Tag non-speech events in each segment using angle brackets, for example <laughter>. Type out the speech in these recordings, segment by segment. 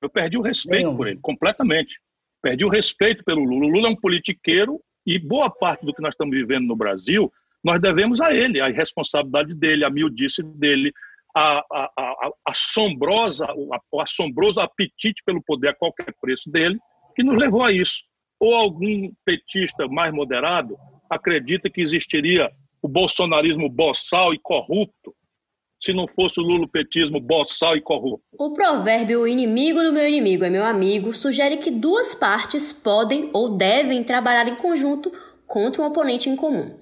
Eu perdi o respeito por ele, completamente. Perdi o respeito pelo Lula. O Lula é um politiqueiro e boa parte do que nós estamos vivendo no Brasil, nós devemos a ele, a responsabilidade dele, a miudice dele, a, a, a, assombrosa, o assombroso apetite pelo poder a qualquer preço dele, que nos levou a isso. Ou algum petista mais moderado acredita que existiria o bolsonarismo boçal e corrupto, se não fosse o lulopetismo boçal e corrupto. O provérbio o inimigo do meu inimigo é meu amigo sugere que duas partes podem ou devem trabalhar em conjunto contra um oponente em comum.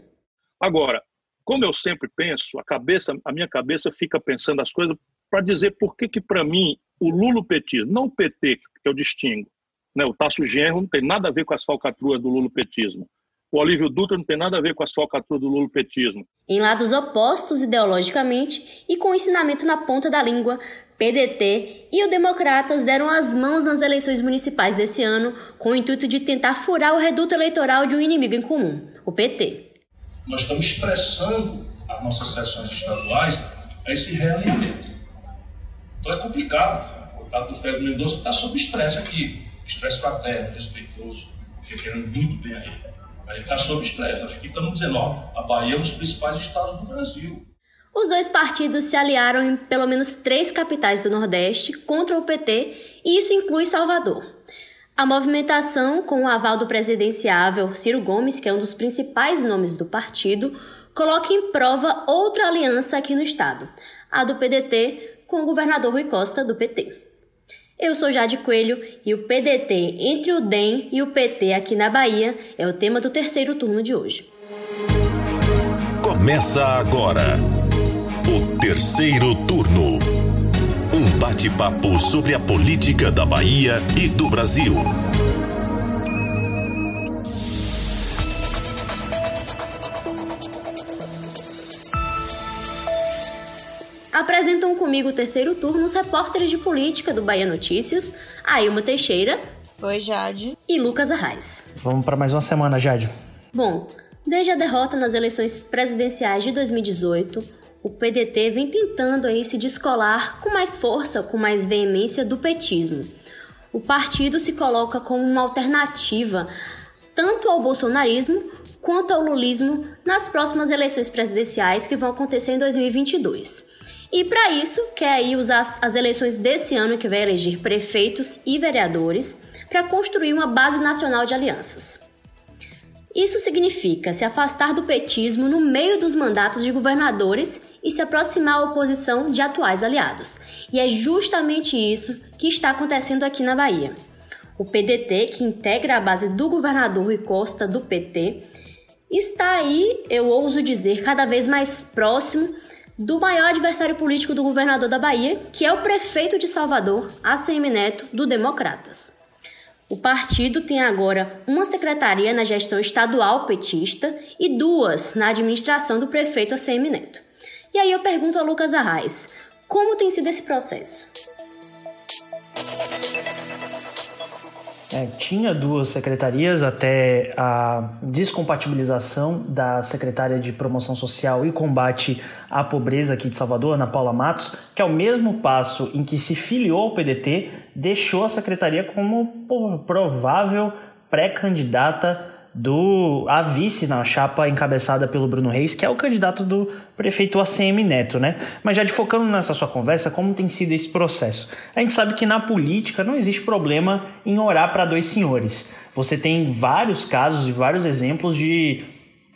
Agora, como eu sempre penso, a cabeça, a minha cabeça fica pensando as coisas para dizer por que que para mim o lulopetismo, não o PT que eu distingo, né, o Tasso Genro não tem nada a ver com as falcatruas do lulopetismo. O Olívio Dutra não tem nada a ver com a falcatrua do lulopetismo. Em lados opostos ideologicamente e com ensinamento na ponta da língua, PDT e o Democratas deram as mãos nas eleições municipais desse ano com o intuito de tentar furar o reduto eleitoral de um inimigo em comum, o PT. Nós estamos expressando as nossas sessões estaduais a esse realimento. Então é complicado. O caso do Fred Mendonça está sob estresse aqui. Estresse fraterno, respeitoso, porque querendo muito bem a ele. A está sob estresse. Acho que estamos dizendo, ó, a Bahia é um dos principais estados do Brasil. Os dois partidos se aliaram em pelo menos três capitais do Nordeste contra o PT, e isso inclui Salvador. A movimentação, com o aval do presidenciável Ciro Gomes, que é um dos principais nomes do partido, coloca em prova outra aliança aqui no estado, a do PDT com o governador Rui Costa, do PT. Eu sou Jade Coelho e o PDT entre o DEM e o PT aqui na Bahia é o tema do terceiro turno de hoje. Começa agora o terceiro turno. Um bate-papo sobre a política da Bahia e do Brasil. Apresentam comigo o terceiro turno os repórteres de política do Bahia Notícias, Ailma Teixeira. Oi, Jade. E Lucas Arraes. Vamos para mais uma semana, Jade. Bom, desde a derrota nas eleições presidenciais de 2018, o PDT vem tentando aí se descolar com mais força, com mais veemência do petismo. O partido se coloca como uma alternativa tanto ao bolsonarismo quanto ao lulismo nas próximas eleições presidenciais que vão acontecer em 2022. E para isso, quer aí usar as eleições desse ano que vai eleger prefeitos e vereadores para construir uma base nacional de alianças. Isso significa se afastar do petismo no meio dos mandatos de governadores e se aproximar à oposição de atuais aliados. E é justamente isso que está acontecendo aqui na Bahia. O PDT, que integra a base do governador Rui Costa do PT, está aí, eu ouso dizer, cada vez mais próximo do maior adversário político do governador da Bahia, que é o prefeito de Salvador, ACM Neto, do Democratas. O partido tem agora uma secretaria na gestão estadual petista e duas na administração do prefeito ACM Neto. E aí eu pergunto a Lucas Arraes, como tem sido esse processo? É, tinha duas secretarias até a descompatibilização da secretária de Promoção Social e Combate à Pobreza aqui de Salvador, Ana Paula Matos, que é o mesmo passo em que se filiou ao PDT, deixou a secretaria como provável pré-candidata do a vice na chapa encabeçada pelo Bruno Reis, que é o candidato do prefeito ACM Neto, né? Mas já de focando nessa sua conversa, como tem sido esse processo? A gente sabe que na política não existe problema em orar para dois senhores. Você tem vários casos e vários exemplos de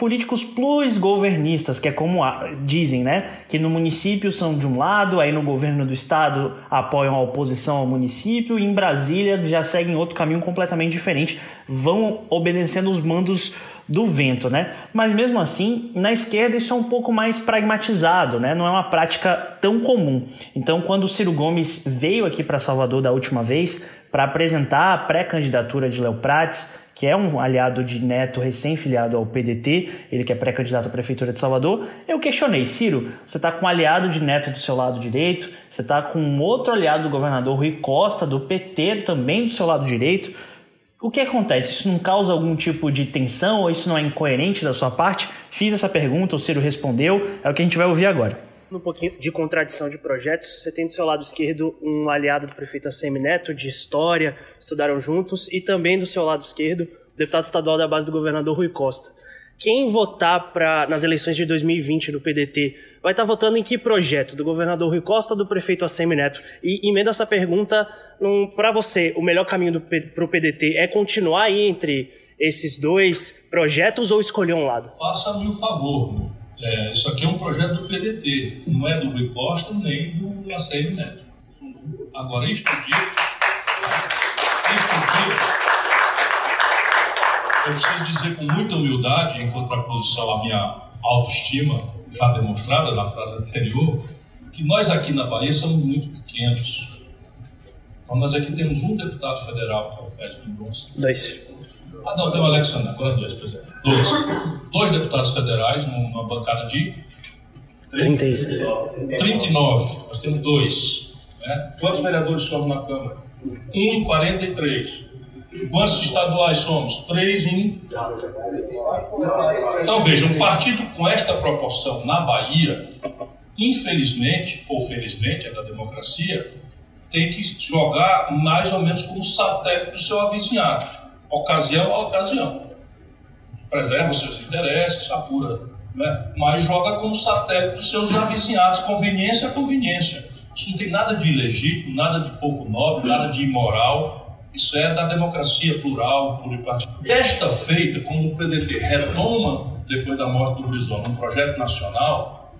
políticos plus-governistas, que é como dizem, né? Que no município são de um lado, aí no governo do estado apoiam a oposição ao município, e em Brasília já seguem outro caminho completamente diferente, vão obedecendo os mandos do vento, né? Mas mesmo assim, na esquerda isso é um pouco mais pragmatizado, né? Não é uma prática tão comum. Então, quando o Ciro Gomes veio aqui para Salvador da última vez para apresentar a pré-candidatura de Léo Prates, que é um aliado de Neto recém-filiado ao PDT, ele que é pré-candidato à Prefeitura de Salvador, eu questionei, Ciro, você está com um aliado de Neto do seu lado direito, você está com um outro aliado do governador Rui Costa, do PT, também do seu lado direito, o que acontece? Isso não causa algum tipo de tensão ou isso não é incoerente da sua parte? Fiz essa pergunta, o Ciro respondeu, é o que a gente vai ouvir agora. Um pouquinho de contradição de projetos. Você tem do seu lado esquerdo um aliado do prefeito Assemi Neto, de história, estudaram juntos, e também do seu lado esquerdo, o deputado estadual da base do governador Rui Costa. Quem votar pra, nas eleições de 2020 do PDT vai estar tá votando em que projeto? Do governador Rui Costa do prefeito Assemi Neto? E emenda essa pergunta para você. O melhor caminho para o PDT é continuar aí entre esses dois projetos ou escolher um lado? Faça-me o um favor. É, isso aqui é um projeto do PDT, não é do Rui Costa nem do ACM Neto. Agora, isto dito, eu preciso dizer com muita humildade, em contraposição à minha autoestima, já demonstrada na frase anterior, que nós aqui na Bahia somos muito pequenos. Então, nós aqui temos um deputado federal, que é o Félix Mendonça. Dois. Ah, não, tem o Alexandre, agora dois, por exemplo. Dois. Dois deputados federais numa bancada de. 36. 39. Nós temos dois. Né? Quantos vereadores somos na Câmara? 1 em 43. Quantos estaduais somos? Três em. Então veja, um partido com esta proporção na Bahia, infelizmente, ou felizmente, é da democracia, tem que jogar mais ou menos como satélite do seu avizinhado ocasião a ocasião. Preserva os seus interesses, apura, né? mas joga como satélite dos seus avizinhados, conveniência a conveniência. Isso não tem nada de ilegítimo, nada de pouco nobre, nada de imoral. Isso é da democracia plural, pluripartidária. Desta feita, quando o PDT retoma, depois da morte do Horizonte, um projeto nacional,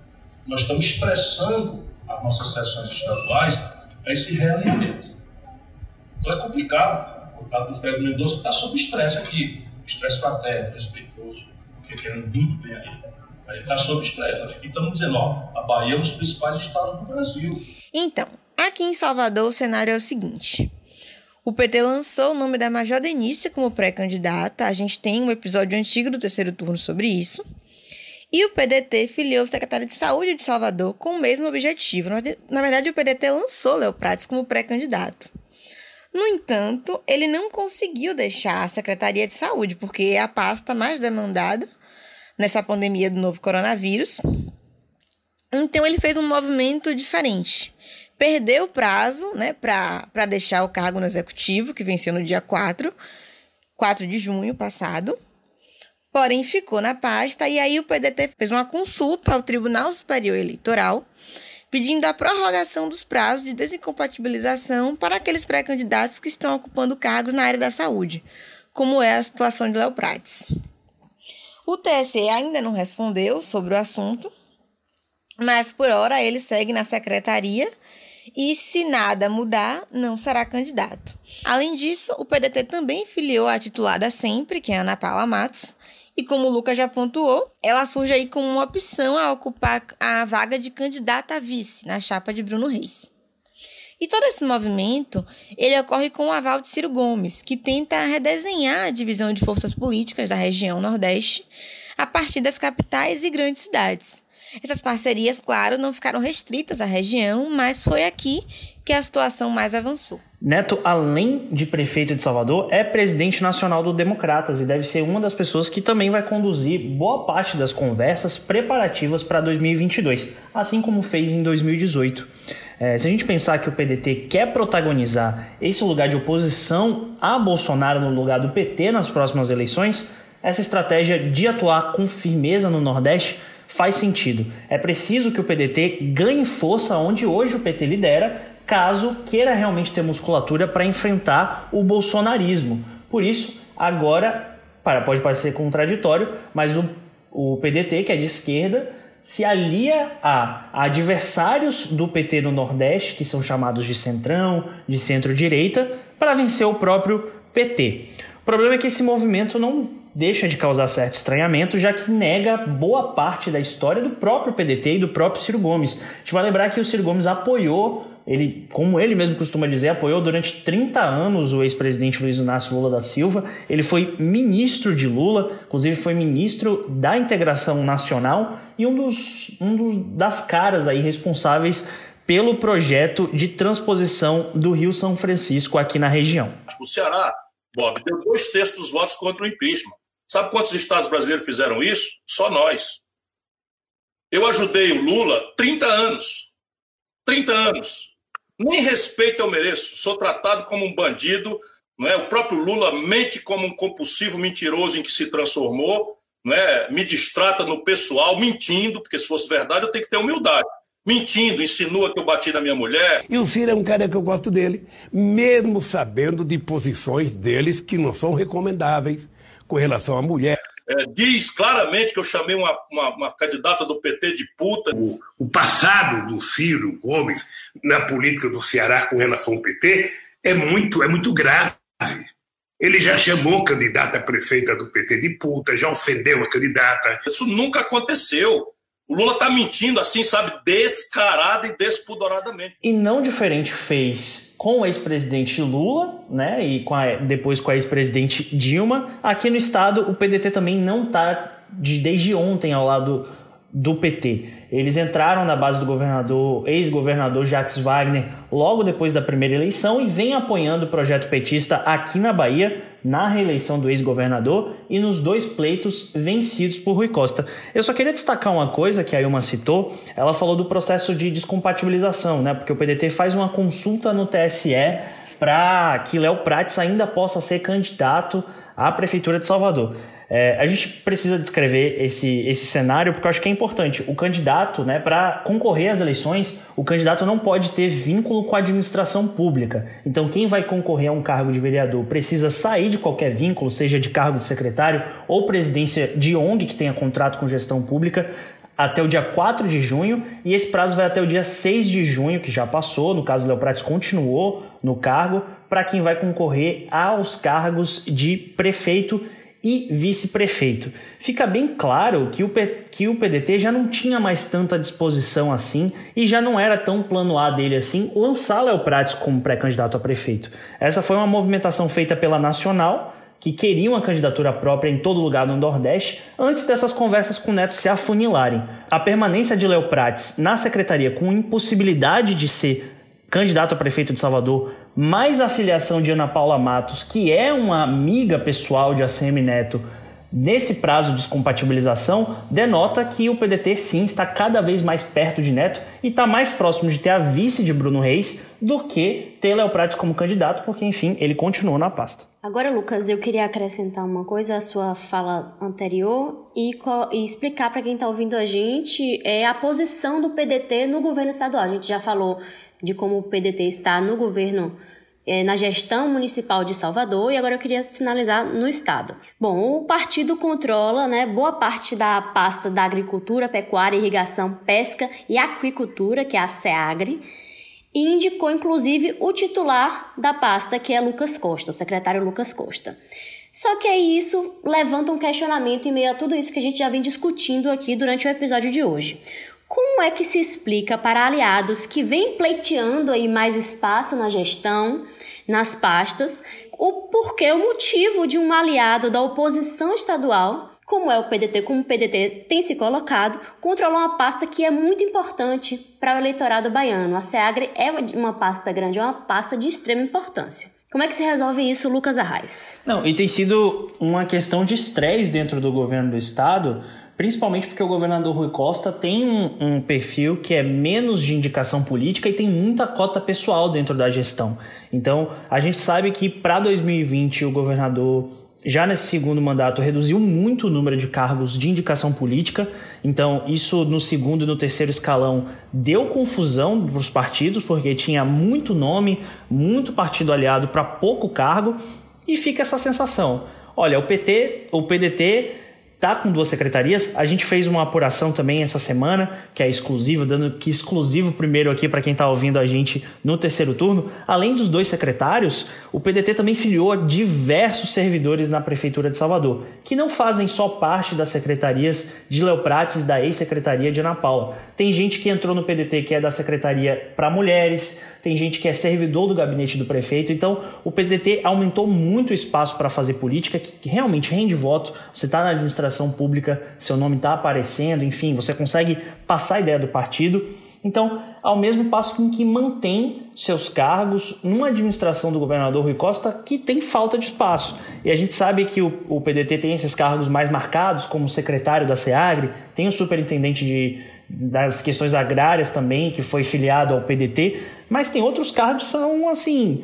nós estamos expressando as nossas sessões estaduais a esse realinhamento. Então é complicado deputado do Fred Mendonça está sob estresse aqui. Estresse fraterno, respeitoso, querendo muito bem aí. A gente está sob estresse. Aqui estamos dizendo, ó, a Bahia é um dos principais estados do Brasil. Então, aqui em Salvador o cenário é o seguinte. O PT lançou o nome da Major Denise como pré-candidata. A gente tem um episódio antigo do terceiro turno sobre isso. E o PDT filiou o secretário de Saúde de Salvador com o mesmo objetivo. Na verdade, o PDT lançou Léo Prates como pré-candidato. No entanto, ele não conseguiu deixar a Secretaria de Saúde, porque é a pasta mais demandada nessa pandemia do novo coronavírus. Então, ele fez um movimento diferente. Perdeu o prazo né, para deixar o cargo no executivo, que venceu no dia 4, 4 de junho passado. Porém, ficou na pasta e aí o PDT fez uma consulta ao Tribunal Superior Eleitoral pedindo a prorrogação dos prazos de desincompatibilização para aqueles pré-candidatos que estão ocupando cargos na área da saúde, como é a situação de Léo Prates. O TSE ainda não respondeu sobre o assunto, mas por hora ele segue na secretaria e, se nada mudar, não será candidato. Além disso, o PDT também filiou a titulada sempre, que é Ana Paula Matos, e como o Lucas já pontuou, ela surge aí como uma opção a ocupar a vaga de candidata a vice na chapa de Bruno Reis. E todo esse movimento, ele ocorre com o aval de Ciro Gomes, que tenta redesenhar a divisão de forças políticas da região Nordeste a partir das capitais e grandes cidades. Essas parcerias, claro, não ficaram restritas à região, mas foi aqui que a situação mais avançou. Neto, além de prefeito de Salvador, é presidente nacional do Democratas e deve ser uma das pessoas que também vai conduzir boa parte das conversas preparativas para 2022, assim como fez em 2018. É, se a gente pensar que o PDT quer protagonizar esse lugar de oposição a Bolsonaro no lugar do PT nas próximas eleições, essa estratégia de atuar com firmeza no Nordeste faz sentido. É preciso que o PDT ganhe força onde hoje o PT lidera caso queira realmente ter musculatura para enfrentar o bolsonarismo. Por isso, agora, para, pode parecer contraditório, mas o, o PDT, que é de esquerda, se alia a adversários do PT no Nordeste, que são chamados de centrão, de centro-direita, para vencer o próprio PT. O problema é que esse movimento não deixa de causar certo estranhamento, já que nega boa parte da história do próprio PDT e do próprio Ciro Gomes. A gente vai lembrar que o Ciro Gomes apoiou ele, como ele mesmo costuma dizer, apoiou durante 30 anos o ex-presidente Luiz Inácio Lula da Silva. Ele foi ministro de Lula, inclusive foi ministro da integração nacional e um dos, um dos das caras aí responsáveis pelo projeto de transposição do Rio São Francisco aqui na região. O Ceará, Bob, deu dois terços dos votos contra o impeachment. Sabe quantos estados brasileiros fizeram isso? Só nós. Eu ajudei o Lula 30 anos. 30 anos. Nem respeito eu mereço. Sou tratado como um bandido. Não é? O próprio Lula mente como um compulsivo mentiroso em que se transformou. Não é? Me distrata no pessoal, mentindo, porque se fosse verdade eu tenho que ter humildade mentindo, insinua que eu bati na minha mulher. E o Ciro é um cara que eu gosto dele, mesmo sabendo de posições deles que não são recomendáveis com relação à mulher. É, diz claramente que eu chamei uma, uma, uma, candidata do PT de puta. O, o passado do Ciro Gomes na política do Ceará com relação ao PT é muito, é muito grave. Ele já chamou candidata a prefeita do PT de puta, já ofendeu a candidata. Isso nunca aconteceu. O Lula tá mentindo assim, sabe, descarada e despudoradamente. E não diferente fez com o ex-presidente Lula, né, e com a, depois com a ex-presidente Dilma. Aqui no estado, o PDT também não tá de, desde ontem ao lado do PT. Eles entraram na base do governador, ex-governador Jacques Wagner, logo depois da primeira eleição e vem apoiando o projeto petista aqui na Bahia, na reeleição do ex-governador e nos dois pleitos vencidos por Rui Costa. Eu só queria destacar uma coisa que a Ilma citou, ela falou do processo de descompatibilização, né? Porque o PDT faz uma consulta no TSE para que Léo Prates ainda possa ser candidato à prefeitura de Salvador. É, a gente precisa descrever esse, esse cenário porque eu acho que é importante. O candidato, né, para concorrer às eleições, o candidato não pode ter vínculo com a administração pública. Então, quem vai concorrer a um cargo de vereador precisa sair de qualquer vínculo, seja de cargo de secretário ou presidência de ONG que tenha contrato com gestão pública, até o dia 4 de junho e esse prazo vai até o dia 6 de junho, que já passou, no caso Leoprates continuou no cargo, para quem vai concorrer aos cargos de prefeito e vice-prefeito. Fica bem claro que o, P, que o PDT já não tinha mais tanta disposição assim e já não era tão plano A dele assim lançar Léo Prates como pré-candidato a prefeito. Essa foi uma movimentação feita pela Nacional, que queria uma candidatura própria em todo lugar no Nordeste, antes dessas conversas com o Neto se afunilarem. A permanência de Léo Prates na secretaria com impossibilidade de ser candidato a prefeito de Salvador mais a filiação de Ana Paula Matos, que é uma amiga pessoal de ACM Neto, nesse prazo de descompatibilização, denota que o PDT sim está cada vez mais perto de Neto e está mais próximo de ter a vice de Bruno Reis do que ter Léo Prates como candidato, porque enfim, ele continuou na pasta. Agora, Lucas, eu queria acrescentar uma coisa à sua fala anterior e, e explicar para quem está ouvindo a gente é a posição do PDT no governo estadual. A gente já falou de como o PDT está no governo, é, na gestão municipal de Salvador, e agora eu queria sinalizar no estado. Bom, o partido controla né, boa parte da pasta da agricultura, pecuária, irrigação, pesca e aquicultura, que é a SEAGRE, e indicou inclusive o titular da pasta, que é Lucas Costa, o secretário Lucas Costa. Só que aí isso levanta um questionamento em meio a tudo isso que a gente já vem discutindo aqui durante o episódio de hoje. Como é que se explica para aliados que vêm pleiteando aí mais espaço na gestão, nas pastas, o porquê, o motivo de um aliado da oposição estadual, como é o PDT, como o PDT tem se colocado, controlar uma pasta que é muito importante para o eleitorado baiano. A SEAGRE é uma pasta grande, é uma pasta de extrema importância. Como é que se resolve isso, Lucas Arraes? Não, e tem sido uma questão de estresse dentro do governo do estado, Principalmente porque o governador Rui Costa tem um, um, perfil que é menos de indicação política e tem muita cota pessoal dentro da gestão. Então, a gente sabe que para 2020 o governador, já nesse segundo mandato, reduziu muito o número de cargos de indicação política. Então, isso no segundo e no terceiro escalão deu confusão para os partidos, porque tinha muito nome, muito partido aliado para pouco cargo, e fica essa sensação. Olha, o PT, o PDT tá com duas secretarias. A gente fez uma apuração também essa semana, que é exclusiva, dando que exclusivo primeiro aqui para quem está ouvindo a gente no terceiro turno. Além dos dois secretários, o PDT também filiou diversos servidores na prefeitura de Salvador, que não fazem só parte das secretarias de Léo Prates da ex-secretaria de Ana Paula. Tem gente que entrou no PDT que é da secretaria para mulheres, tem gente que é servidor do gabinete do prefeito. Então, o PDT aumentou muito o espaço para fazer política, que realmente rende voto. Você está na administração pública, seu nome está aparecendo, enfim, você consegue passar a ideia do partido. Então, ao mesmo passo em que mantém seus cargos numa administração do governador Rui Costa que tem falta de espaço. E a gente sabe que o, o PDT tem esses cargos mais marcados, como secretário da SEAGRE, tem o superintendente de das questões agrárias também, que foi filiado ao PDT, mas tem outros cargos que são assim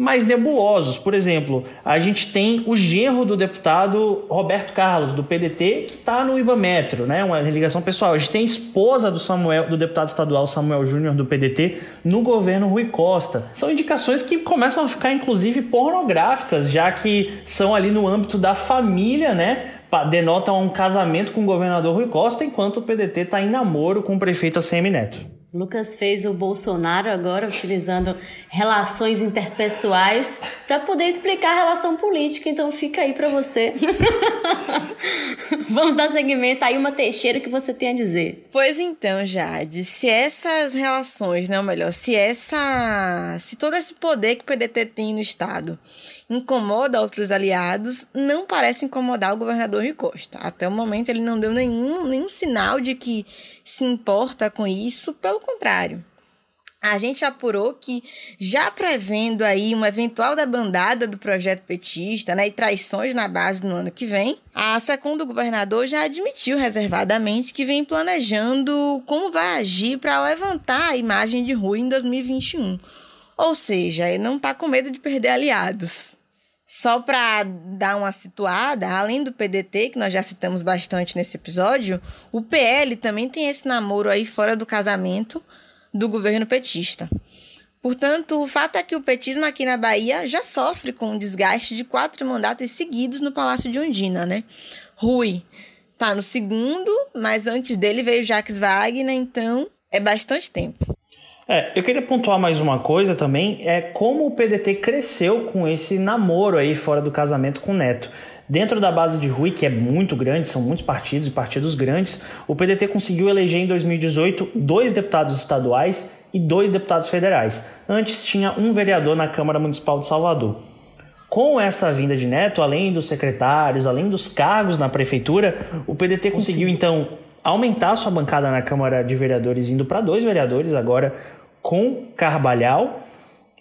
mais nebulosos. Por exemplo, a gente tem o genro do deputado Roberto Carlos, do PDT, que está no Ibametro, né? Uma ligação pessoal. A gente tem a esposa do Samuel, do deputado estadual Samuel Júnior do PDT no governo Rui Costa. São indicações que começam a ficar, inclusive, pornográficas, já que são ali no âmbito da família, né? Denotam um casamento com o governador Rui Costa, enquanto o PDT está em namoro com o prefeito ACM Neto. Lucas fez o Bolsonaro agora utilizando relações interpessoais para poder explicar a relação política, então fica aí para você. <laughs> Vamos dar seguimento aí uma Teixeira que você tem a dizer. Pois então, Jade, se essas relações, não, melhor, se essa se todo esse poder que o PDT tem no estado incomoda outros aliados, não parece incomodar o governador Rui Costa. Até o momento ele não deu nenhum, nenhum sinal de que se importa com isso, pelo contrário. A gente apurou que, já prevendo aí uma eventual debandada do projeto petista né, e traições na base no ano que vem, a segunda governador já admitiu reservadamente que vem planejando como vai agir para levantar a imagem de Rui em 2021. Ou seja, ele não está com medo de perder aliados. Só para dar uma situada, além do PDT, que nós já citamos bastante nesse episódio, o PL também tem esse namoro aí fora do casamento do governo petista. Portanto, o fato é que o petismo aqui na Bahia já sofre com o desgaste de quatro mandatos seguidos no Palácio de Ondina, né? Rui tá no segundo, mas antes dele veio Jacques Wagner, então é bastante tempo. É, eu queria pontuar mais uma coisa também, é como o PDT cresceu com esse namoro aí fora do casamento com o Neto. Dentro da base de Rui, que é muito grande, são muitos partidos e partidos grandes, o PDT conseguiu eleger em 2018 dois deputados estaduais e dois deputados federais. Antes tinha um vereador na Câmara Municipal de Salvador. Com essa vinda de Neto, além dos secretários, além dos cargos na prefeitura, o PDT conseguiu então aumentar sua bancada na Câmara de Vereadores, indo para dois vereadores agora, com Carvalhal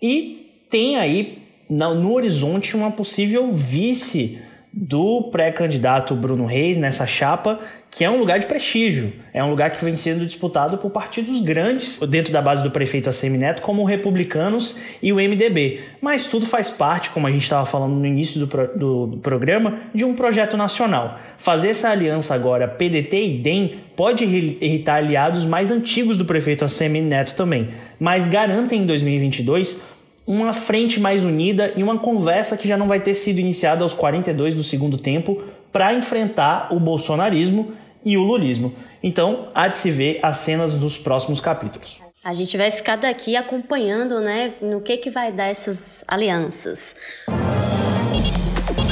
e tem aí no horizonte uma possível vice do pré-candidato Bruno Reis nessa chapa, que é um lugar de prestígio. É um lugar que vem sendo disputado por partidos grandes dentro da base do prefeito ACM Neto, como o Republicanos e o MDB. Mas tudo faz parte, como a gente estava falando no início do, pro, do, programa, de um projeto nacional. Fazer essa aliança agora PDT e DEM pode irritar aliados mais antigos do prefeito ACM Neto também, mas garantem em 2022 uma frente mais unida e uma conversa que já não vai ter sido iniciada aos 42 do segundo tempo para enfrentar o bolsonarismo e o lulismo. Então, há de se ver as cenas dos próximos capítulos. A gente vai ficar daqui acompanhando, né, no que que vai dar essas alianças.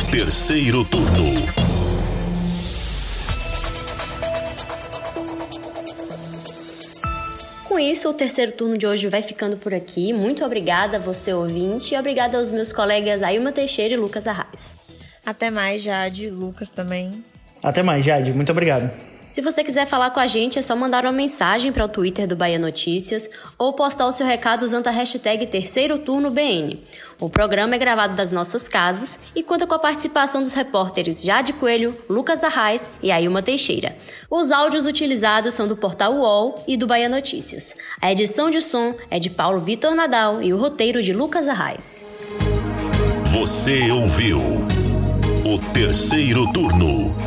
Terceiro turno. Com isso, o terceiro turno de hoje vai ficando por aqui. Muito obrigada a você, ouvinte, e obrigada aos meus colegas Ailma Teixeira e Lucas Arraes. Até mais, Jade, Lucas também. Até mais, Jade. Muito obrigado. Se você quiser falar com a gente, é só mandar uma mensagem para o Twitter do Bahia Notícias ou postar o seu recado usando a hashtag Terceiro Turno BN. O programa é gravado das nossas casas e conta com a participação dos repórteres Jade Coelho, Lucas Arraes e Ailma Teixeira. Os áudios utilizados são do portal UOL e do Bahia Notícias. A edição de som é de Paulo Vitor Nadal e o roteiro de Lucas Arraes. Você ouviu o Terceiro Turno